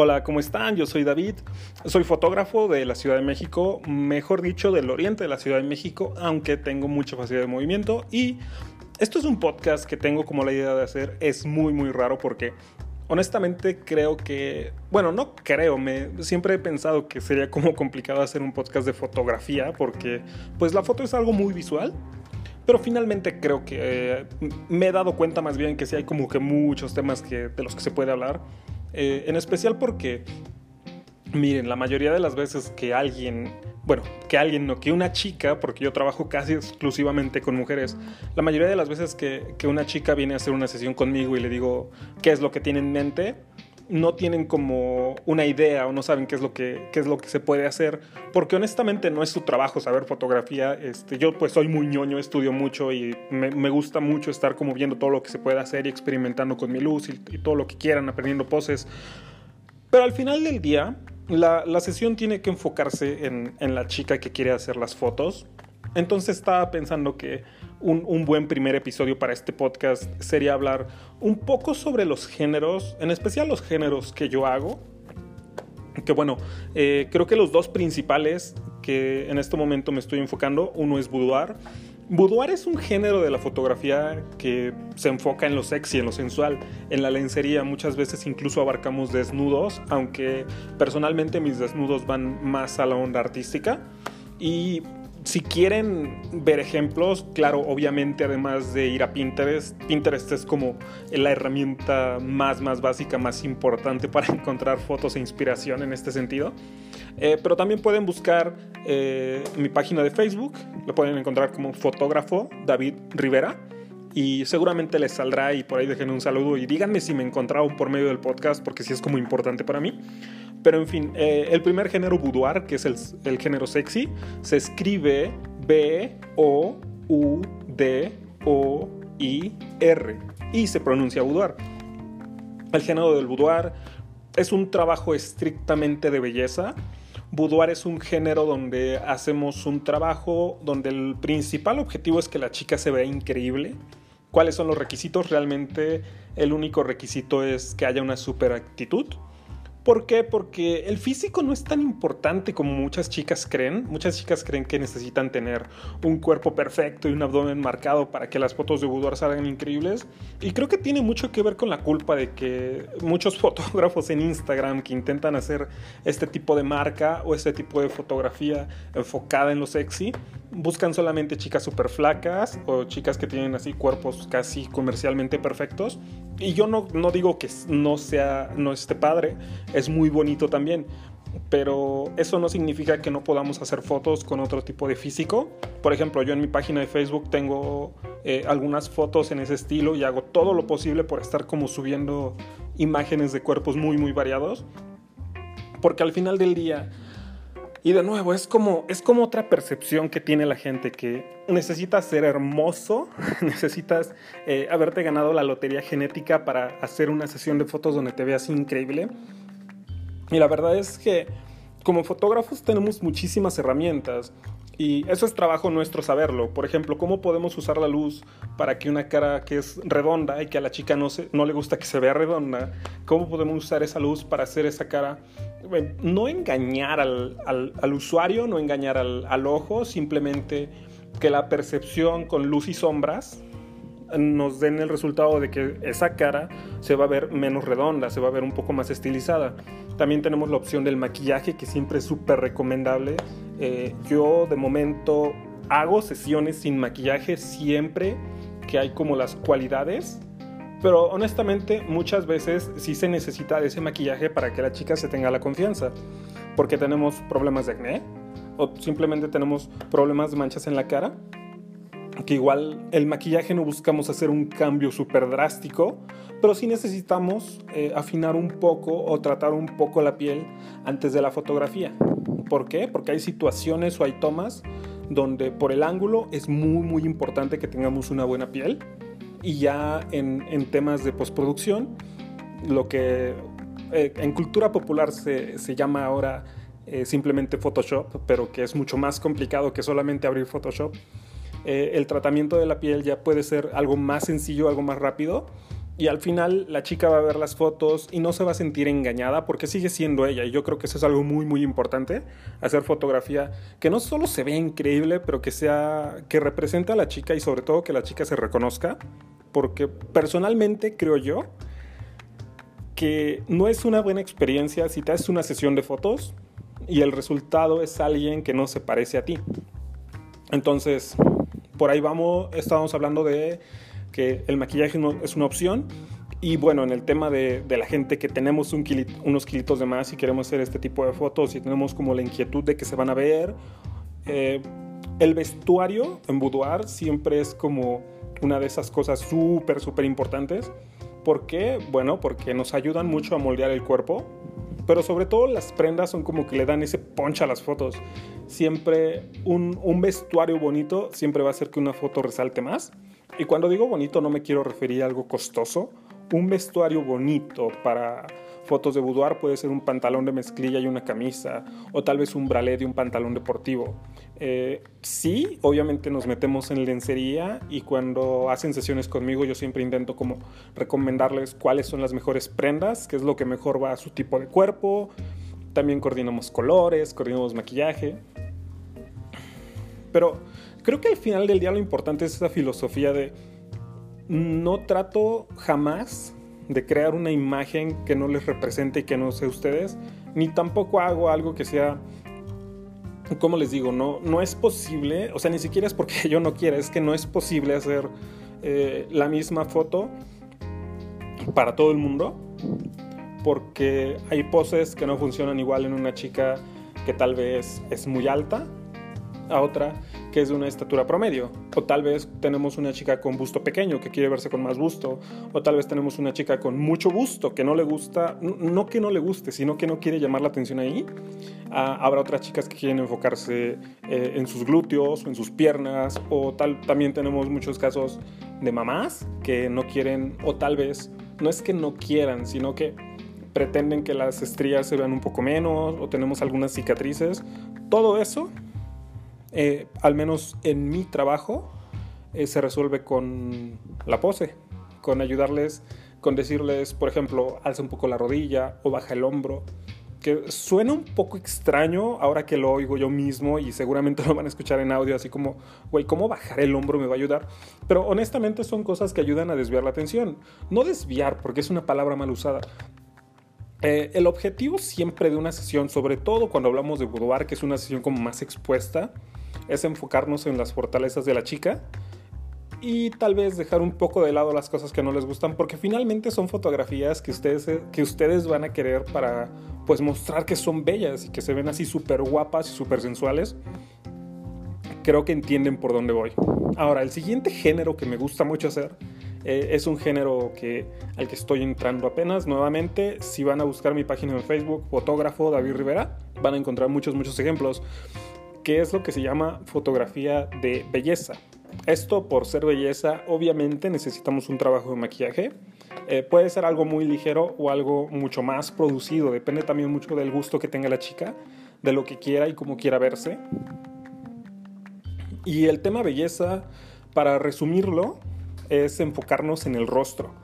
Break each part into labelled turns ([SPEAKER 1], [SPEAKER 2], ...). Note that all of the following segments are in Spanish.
[SPEAKER 1] Hola, ¿cómo están? Yo soy David, soy fotógrafo de la Ciudad de México, mejor dicho, del oriente de la Ciudad de México, aunque tengo mucha facilidad de movimiento y esto es un podcast que tengo como la idea de hacer, es muy muy raro porque honestamente creo que, bueno, no creo, me, siempre he pensado que sería como complicado hacer un podcast de fotografía porque pues la foto es algo muy visual. Pero finalmente creo que eh, me he dado cuenta más bien que sí hay como que muchos temas que, de los que se puede hablar. Eh, en especial porque, miren, la mayoría de las veces que alguien, bueno, que alguien, no, que una chica, porque yo trabajo casi exclusivamente con mujeres, la mayoría de las veces que, que una chica viene a hacer una sesión conmigo y le digo qué es lo que tiene en mente, no tienen como una idea o no saben qué es lo que, qué es lo que se puede hacer, porque honestamente no es su trabajo saber fotografía. Este, yo pues soy muy ñoño, estudio mucho y me, gusta mucho estar como viendo todo lo que se puede hacer y experimentando con mi luz y, y todo lo que quieran, aprendiendo poses. Pero al final del día, la, la sesión tiene que enfocarse en, en la chica que quiere hacer las fotos. Entonces estaba pensando que un, un, buen primer episodio para este podcast sería hablar un poco sobre los géneros, en especial los géneros que yo hago. Que bueno, eh, creo que los dos principales que en este momento me estoy enfocando, uno es boudoir. Boudoir es un género de la fotografía que se enfoca en lo sexy, en lo sensual, en la lencería. Muchas veces incluso abarcamos desnudos, aunque personalmente mis desnudos van más a la onda artística. Y si quieren ver ejemplos, claro, obviamente además de ir a Pinterest, Pinterest es como la herramienta más, más básica, más importante para encontrar fotos e inspiración en este sentido. Eh, pero también pueden buscar eh, mi página de Facebook, lo pueden encontrar como fotógrafo David Rivera y seguramente les saldrá y por ahí dejen un saludo y díganme si me encontraron por medio del podcast porque sí es como importante para mí. Pero en fin, eh, el primer género boudoir, que es el, el género sexy, se escribe B-O-U-D-O-I-R y se pronuncia boudoir. El género del boudoir es un trabajo estrictamente de belleza. Boudoir es un género donde hacemos un trabajo donde el principal objetivo es que la chica se vea increíble. ¿Cuáles son los requisitos? Realmente el único requisito es que haya una super actitud ¿Por qué? Porque el físico no es tan importante como muchas chicas creen. Muchas chicas creen que necesitan tener un cuerpo perfecto y un abdomen marcado para que las fotos de boudoir salgan increíbles. Y creo que tiene mucho que ver con la culpa de que muchos fotógrafos en Instagram que intentan hacer este tipo de marca o este tipo de fotografía enfocada en lo sexy, buscan solamente chicas súper flacas o chicas que tienen así cuerpos casi comercialmente perfectos. Y yo no, no digo que no sea, no esté padre es muy bonito también. Pero eso no significa que no podamos hacer fotos con otro tipo de físico. Por ejemplo, yo en mi página de Facebook tengo eh, algunas fotos en ese estilo y hago todo lo posible por estar como subiendo imágenes de cuerpos muy, muy variados. Porque al final del día, y de nuevo, es como, es como otra percepción que tiene la gente, que necesitas ser hermoso, necesitas eh, haberte ganado la lotería genética para hacer una sesión de fotos donde te veas increíble. Y la verdad es que como fotógrafos tenemos muchísimas herramientas y eso es trabajo nuestro saberlo. Por ejemplo, cómo podemos usar la luz para que una cara que es redonda y que a la chica no, se, no le gusta que se vea redonda, cómo podemos usar esa luz para hacer esa cara, no engañar al, al, usuario, no engañar al, al ojo, simplemente que la percepción con luz y sombras nos den el resultado de que esa cara se va a ver menos redonda, se va a ver un poco más estilizada. También tenemos la opción del maquillaje que siempre es súper recomendable. Eh, yo de momento hago sesiones sin maquillaje siempre que hay como las cualidades. Pero honestamente muchas veces sí se necesita de ese maquillaje para que la chica se tenga la confianza. Porque tenemos problemas de acné o simplemente tenemos problemas de manchas en la cara que igual el maquillaje no buscamos hacer un cambio súper drástico, pero sí necesitamos eh, afinar un poco o tratar un poco la piel antes de la fotografía. ¿Por qué? Porque hay situaciones o hay tomas donde por el ángulo es muy muy importante que tengamos una buena piel y ya en, en temas de postproducción, lo que eh, en cultura popular se, se llama ahora eh, simplemente Photoshop, pero que es mucho más complicado que solamente abrir Photoshop eh, el tratamiento de la piel ya puede ser algo más sencillo, algo más rápido. Y al final la chica va a ver las fotos y no se va a sentir engañada porque sigue siendo ella. Y yo creo que eso es algo muy, muy importante. Hacer fotografía que no solo se vea increíble, pero que sea, que represente a la chica y sobre todo que la chica se reconozca. Porque personalmente creo yo que no es una buena experiencia si te haces una sesión de fotos y el resultado es alguien que no se parece a ti. Entonces, por ahí vamos, estábamos hablando de que el maquillaje no, es una opción. Y bueno, en el tema de, la gente que tenemos un unos kilitos de más y queremos hacer este tipo de fotos y tenemos como la inquietud de que se van a ver, eh, el vestuario en boudoir siempre es como una de esas cosas súper, súper importantes. ¿Por qué? Bueno, porque nos ayudan mucho a moldear el cuerpo, pero sobre todo las prendas son como que le dan ese punch a las fotos. Siempre un, un vestuario bonito siempre va a hacer que una foto resalte más. Y cuando digo bonito no me quiero referir a algo costoso. Un vestuario bonito para fotos de boudoir puede ser un pantalón de mezclilla y una camisa, o tal vez un bralet y un pantalón deportivo. Eh, sí, obviamente nos metemos en lencería y cuando hacen sesiones conmigo yo siempre intento como recomendarles cuáles son las mejores prendas, qué es lo que mejor va a su tipo de cuerpo. También coordinamos colores, coordinamos maquillaje. Pero creo que al final del día lo importante es esa filosofía de no trato jamás de crear una imagen que no les represente y que no sea ustedes, ni tampoco hago algo que sea, como les digo, no, no es posible, o sea, ni siquiera es porque yo no quiera, es que no es posible hacer eh, la misma foto para todo el mundo, porque hay poses que no funcionan igual en una chica que tal vez es muy alta a otra que es de una estatura promedio. O tal vez tenemos una chica con busto pequeño que quiere verse con más busto. O tal vez tenemos una chica con mucho busto que no le gusta, no que no le guste, sino que no quiere llamar la atención ahí. Ah, habrá otras chicas que quieren enfocarse eh, en sus glúteos o en sus piernas. O tal, también tenemos muchos casos de mamás que no quieren, o tal vez no es que no quieran, sino que pretenden que las estrías se vean un poco menos o tenemos algunas cicatrices. Todo eso eh, al menos en mi trabajo, eh, se resuelve con la pose, con ayudarles, con decirles, por ejemplo, alza un poco la rodilla o baja el hombro, que suena un poco extraño ahora que lo oigo yo mismo y seguramente lo van a escuchar en audio, así como, güey, ¿cómo bajar el hombro me va a ayudar? Pero honestamente son cosas que ayudan a desviar la atención. No desviar, porque es una palabra mal usada, eh, el objetivo siempre de una sesión, sobre todo cuando hablamos de boudoir, que es una sesión como más expuesta, es enfocarnos en las fortalezas de la chica y tal vez dejar un poco de lado las cosas que no les gustan, porque finalmente son fotografías que ustedes, que ustedes van a querer para pues mostrar que son bellas y que se ven así súper guapas y súper sensuales. Creo que entienden por dónde voy. Ahora, el siguiente género que me gusta mucho hacer eh, es un género que, al que estoy entrando apenas nuevamente. Si van a buscar mi página en Facebook, fotógrafo David Rivera, van a encontrar muchos, muchos ejemplos que es lo que se llama fotografía de belleza. Esto por ser belleza, obviamente necesitamos un trabajo de maquillaje. Eh, puede ser algo muy ligero o algo mucho más producido. Depende también mucho del gusto que tenga la chica, de lo que quiera y cómo quiera verse. Y el tema belleza, para resumirlo, es enfocarnos en el rostro.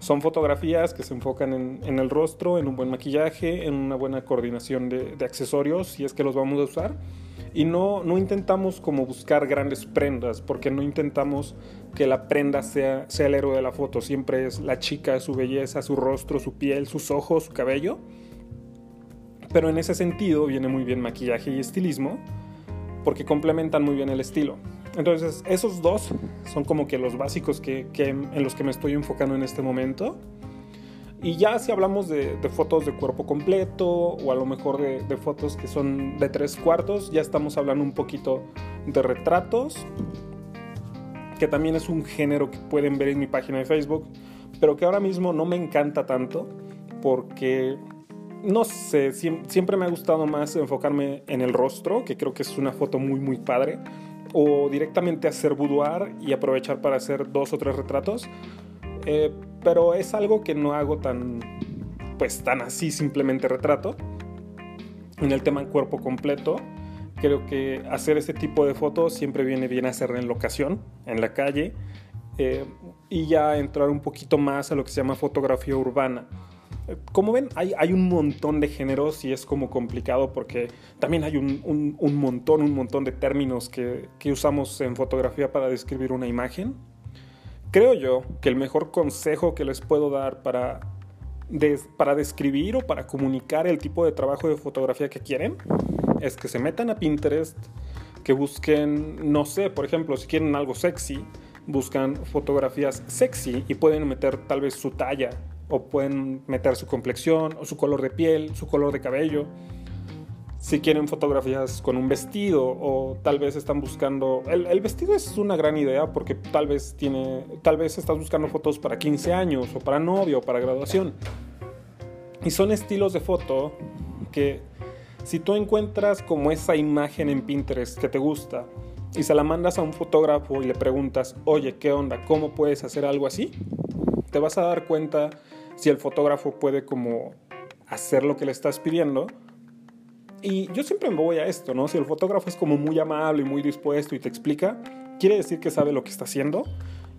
[SPEAKER 1] Son fotografías que se enfocan en, el rostro, en un buen maquillaje, en una buena coordinación de, de accesorios, si es que los vamos a usar y no, no intentamos como buscar grandes prendas, porque no intentamos que la prenda sea, sea el héroe de la foto, siempre es la chica, su belleza, su rostro, su piel, sus ojos, su cabello. Pero en ese sentido viene muy bien maquillaje y estilismo, porque complementan muy bien el estilo. Entonces, esos dos son como que los básicos que, en los que me estoy enfocando en este momento. Y ya si hablamos de, fotos de cuerpo completo o a lo mejor de, fotos que son de tres cuartos, ya estamos hablando un poquito de retratos, que también es un género que pueden ver en mi página de Facebook, pero que ahora mismo no me encanta tanto porque, no sé, siempre me ha gustado más enfocarme en el rostro, que creo que es una foto muy muy padre, o directamente hacer boudoir y aprovechar para hacer dos o tres retratos. Eh, pero es algo que no hago tan, pues tan así simplemente retrato. En el tema cuerpo completo, creo que hacer ese tipo de fotos siempre viene bien hacerla en locación, en la calle, eh, y ya entrar un poquito más a lo que se llama fotografía urbana. Como ven, hay, hay, un montón de géneros y es como complicado porque también hay un, un, un montón, un montón de términos que, que, usamos en fotografía para describir una imagen. Creo yo que el mejor consejo que les puedo dar para, para describir o para comunicar el tipo de trabajo de fotografía que quieren es que se metan a Pinterest, que busquen, no sé, por ejemplo, si quieren algo sexy, buscan fotografías sexy y pueden meter tal vez su talla o pueden meter su complexión o su color de piel, su color de cabello. Si quieren fotografías con un vestido o tal vez están buscando... El, vestido es una gran idea porque tal vez, tiene, tal vez estás buscando fotos para 15 años o para novio o para graduación. Y son estilos de foto que si tú encuentras como esa imagen en Pinterest que te gusta y se la mandas a un fotógrafo y le preguntas, oye, ¿qué onda? ¿Cómo puedes hacer algo así? Te vas a dar cuenta si el fotógrafo puede como hacer lo que le estás pidiendo. Y yo siempre me voy a esto, ¿no? Si el fotógrafo es como muy amable y muy dispuesto y te explica, quiere decir que sabe lo que está haciendo.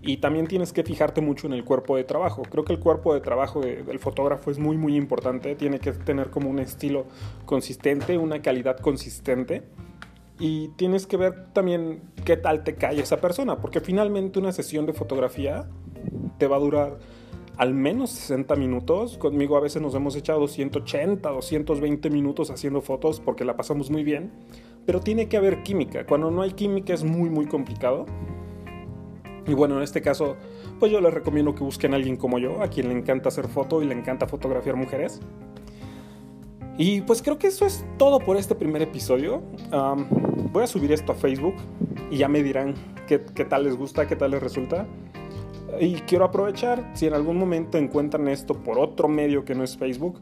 [SPEAKER 1] Y también tienes que fijarte mucho en el cuerpo de trabajo. Creo que el cuerpo de trabajo del fotógrafo es muy, muy importante. Tiene que tener como un estilo consistente, una calidad consistente. Y tienes que ver también qué tal te cae esa persona. Porque finalmente una sesión de fotografía te va a durar al menos 60 minutos. Conmigo a veces nos hemos echado 180, 220 minutos haciendo fotos porque la pasamos muy bien. Pero tiene que haber química. Cuando no hay química es muy, muy complicado. Y bueno, en este caso, pues yo les recomiendo que busquen a alguien como yo, a quien le encanta hacer foto y le encanta fotografiar mujeres. Y pues creo que eso es todo por este primer episodio. voy a subir esto a Facebook y ya me dirán qué, qué tal les gusta, qué tal les resulta. Y quiero aprovechar, si en algún momento encuentran esto por otro medio que no es Facebook,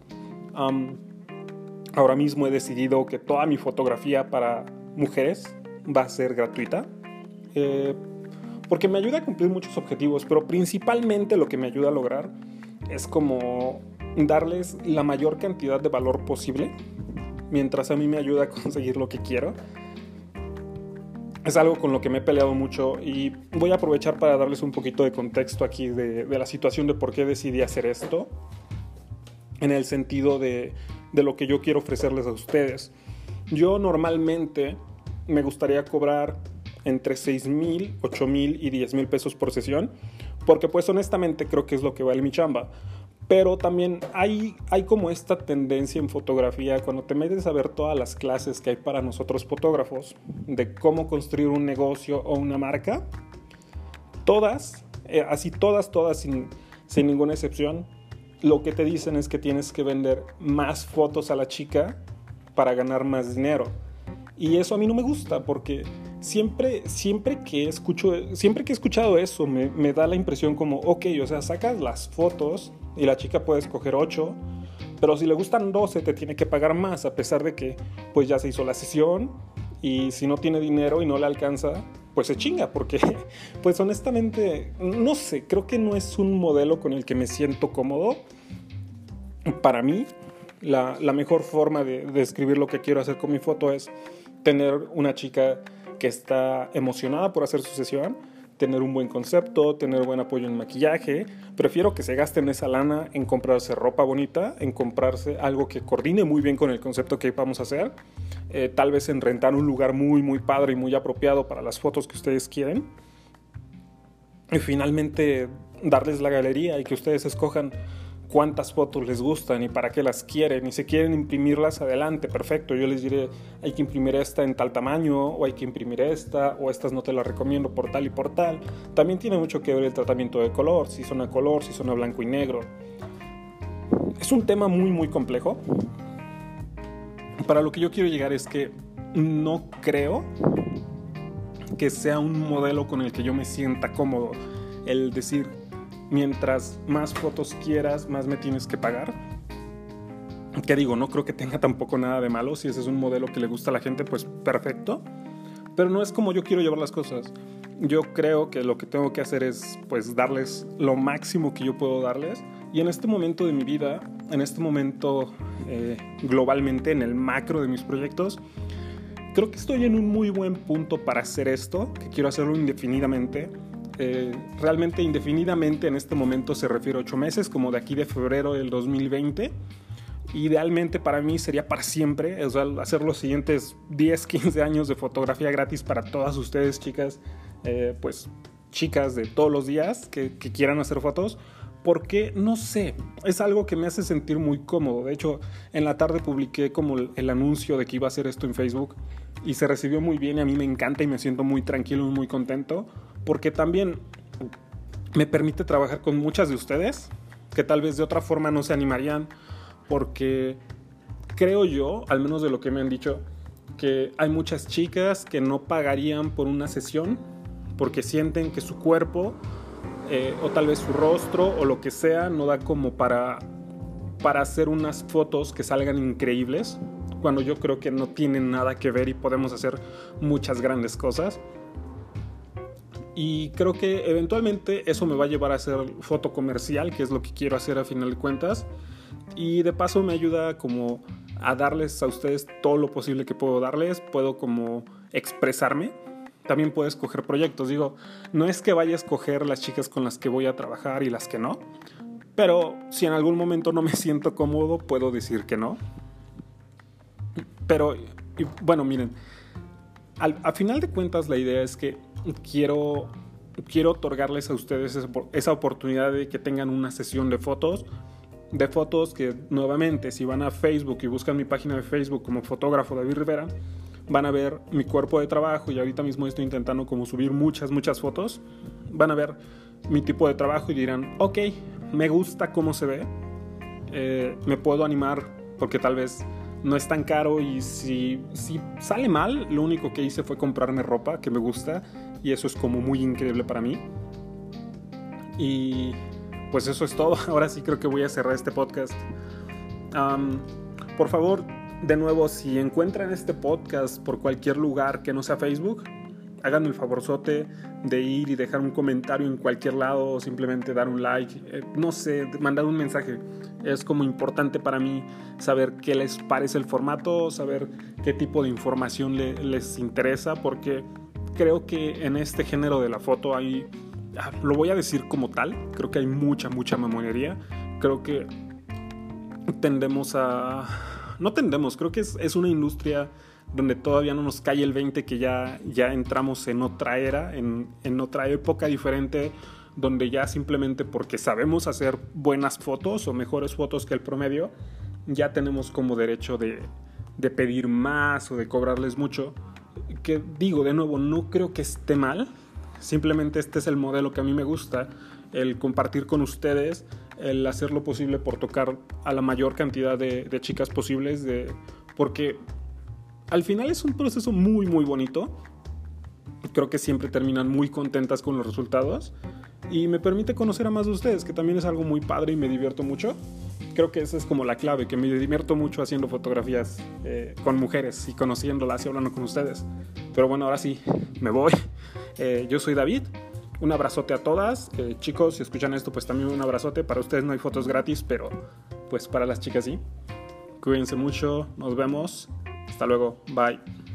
[SPEAKER 1] ahora mismo he decidido que toda mi fotografía para mujeres va a ser gratuita. Eh, porque me ayuda a cumplir muchos objetivos, pero principalmente lo que me ayuda a lograr es como darles la mayor cantidad de valor posible, mientras a mí me ayuda a conseguir lo que quiero es algo con lo que me he peleado mucho y voy a aprovechar para darles un poquito de contexto aquí de, la situación de por qué decidí hacer esto, en el sentido de, de lo que yo quiero ofrecerles a ustedes. Yo normalmente me gustaría cobrar entre 6 mil, 8 mil y 10 mil pesos por sesión, porque pues honestamente creo que es lo que vale mi chamba. Pero también hay, hay como esta tendencia en fotografía, cuando te metes a ver todas las clases que hay para nosotros fotógrafos, de cómo construir un negocio o una marca, todas, eh, así todas, todas, sin, sin ninguna excepción, lo que te dicen es que tienes que vender más fotos a la chica para ganar más dinero. Y eso a mí no me gusta porque siempre, siempre, que, escucho, siempre que he escuchado eso me, me, da la impresión como, ok, o sea, sacas las fotos y la chica puede escoger 8, pero si le gustan 12 te tiene que pagar más a pesar de que pues ya se hizo la sesión y si no tiene dinero y no le alcanza, pues se chinga porque pues honestamente no sé, creo que no es un modelo con el que me siento cómodo. Para mí, la, mejor forma de describir lo que quiero hacer con mi foto es tener una chica que está emocionada por hacer su sesión, tener un buen concepto, tener buen apoyo en maquillaje. Prefiero que se gasten esa lana en comprarse ropa bonita, en comprarse algo que coordine muy bien con el concepto que vamos a hacer. Eh, tal vez en rentar un lugar muy, muy padre y muy apropiado para las fotos que ustedes quieren. Y finalmente darles la galería y que ustedes escojan cuántas fotos les gustan y para qué las quieren y si quieren imprimirlas adelante, perfecto, yo les diré hay que imprimir esta en tal tamaño o hay que imprimir esta o estas no te las recomiendo por tal y por tal. También tiene mucho que ver el tratamiento de color, si son a color, si son a blanco y negro. Es un tema muy muy complejo. Para lo que yo quiero llegar es que no creo que sea un modelo con el que yo me sienta cómodo el decir mientras más fotos quieras, más me tienes que pagar. ¿Qué digo? No creo que tenga tampoco nada de malo. Si ese es un modelo que le gusta a la gente, pues perfecto. Pero no es como yo quiero llevar las cosas. Yo creo que lo que tengo que hacer es pues darles lo máximo que yo puedo darles. Y en este momento de mi vida, en este momento eh, globalmente, en el macro de mis proyectos, creo que estoy en un muy buen punto para hacer esto, que quiero hacerlo indefinidamente Eh, realmente indefinidamente en este momento se refiere a ocho meses, como de aquí de febrero del 2020. Idealmente para mí sería para siempre, o sea, hacer los siguientes 10, 15 años de fotografía gratis para todas ustedes, chicas, eh, pues chicas de todos los días que, que quieran hacer fotos porque no sé, es algo que me hace sentir muy cómodo. De hecho, en la tarde publiqué como el, anuncio de que iba a hacer esto en Facebook y se recibió muy bien y a mí me encanta y me siento muy tranquilo y muy contento porque también me permite trabajar con muchas de ustedes que tal vez de otra forma no se animarían porque creo yo, al menos de lo que me han dicho, que hay muchas chicas que no pagarían por una sesión porque sienten que su cuerpo eh, o tal vez su rostro o lo que sea no da como para, para hacer unas fotos que salgan increíbles, cuando yo creo que no tienen nada que ver y podemos hacer muchas grandes cosas. Y creo que eventualmente eso me va a llevar a hacer foto comercial, que es lo que quiero hacer a final de cuentas. Y de paso me ayuda como a darles a ustedes todo lo posible que puedo darles. Puedo como expresarme también puedes escoger proyectos. Digo, no es que vaya a escoger las chicas con las que voy a trabajar y las que no, pero si en algún momento no me siento cómodo, puedo decir que no. Pero, bueno, miren, al, a final de cuentas la idea es que quiero, quiero otorgarles a ustedes esa, oportunidad de que tengan una sesión de fotos de fotos que nuevamente si van a Facebook y buscan mi página de Facebook como fotógrafo David Rivera van a ver mi cuerpo de trabajo y ahorita mismo estoy intentando como subir muchas, muchas fotos. Van a ver mi tipo de trabajo y dirán, ok, me gusta cómo se ve, eh, me puedo animar porque tal vez no es tan caro y si, si sale mal, lo único que hice fue comprarme ropa que me gusta y eso es como muy increíble para mí. Y pues eso es todo. Ahora sí creo que voy a cerrar este podcast. por favor, de nuevo, si encuentran este podcast por cualquier lugar que no sea Facebook, hagan el favorzote de ir y dejar un comentario en cualquier lado o simplemente dar un like, eh, no sé, mandar un mensaje. Es como importante para mí saber qué les parece el formato, saber qué tipo de información les interesa, porque creo que en este género de la foto hay, ah, lo voy a decir como tal, creo que hay mucha, mucha memoria. Creo que tendemos a no tendemos, creo que es, una industria donde todavía no nos cae el 20 que ya, ya entramos en otra era, en, otra época diferente, donde ya simplemente porque sabemos hacer buenas fotos o mejores fotos que el promedio, ya tenemos como derecho de, de pedir más o de cobrarles mucho. Que digo, de nuevo, no creo que esté mal, simplemente este es el modelo que a mí me gusta, el compartir con ustedes el hacer lo posible por tocar a la mayor cantidad de, chicas posibles, de, porque al final es un proceso muy, muy bonito. Creo que siempre terminan muy contentas con los resultados y me permite conocer a más de ustedes, que también es algo muy padre y me divierto mucho. Creo que esa es como la clave, que me divierto mucho haciendo fotografías eh, con mujeres y conociéndolas y hablando con ustedes. Pero bueno, ahora sí, me voy. Eh, yo soy David. Un abrazote a todas. Eh, chicos, si escuchan esto, pues también un abrazote. Para ustedes no hay fotos gratis, pero pues para las chicas sí. Cuídense mucho. Nos vemos. Hasta luego. Bye.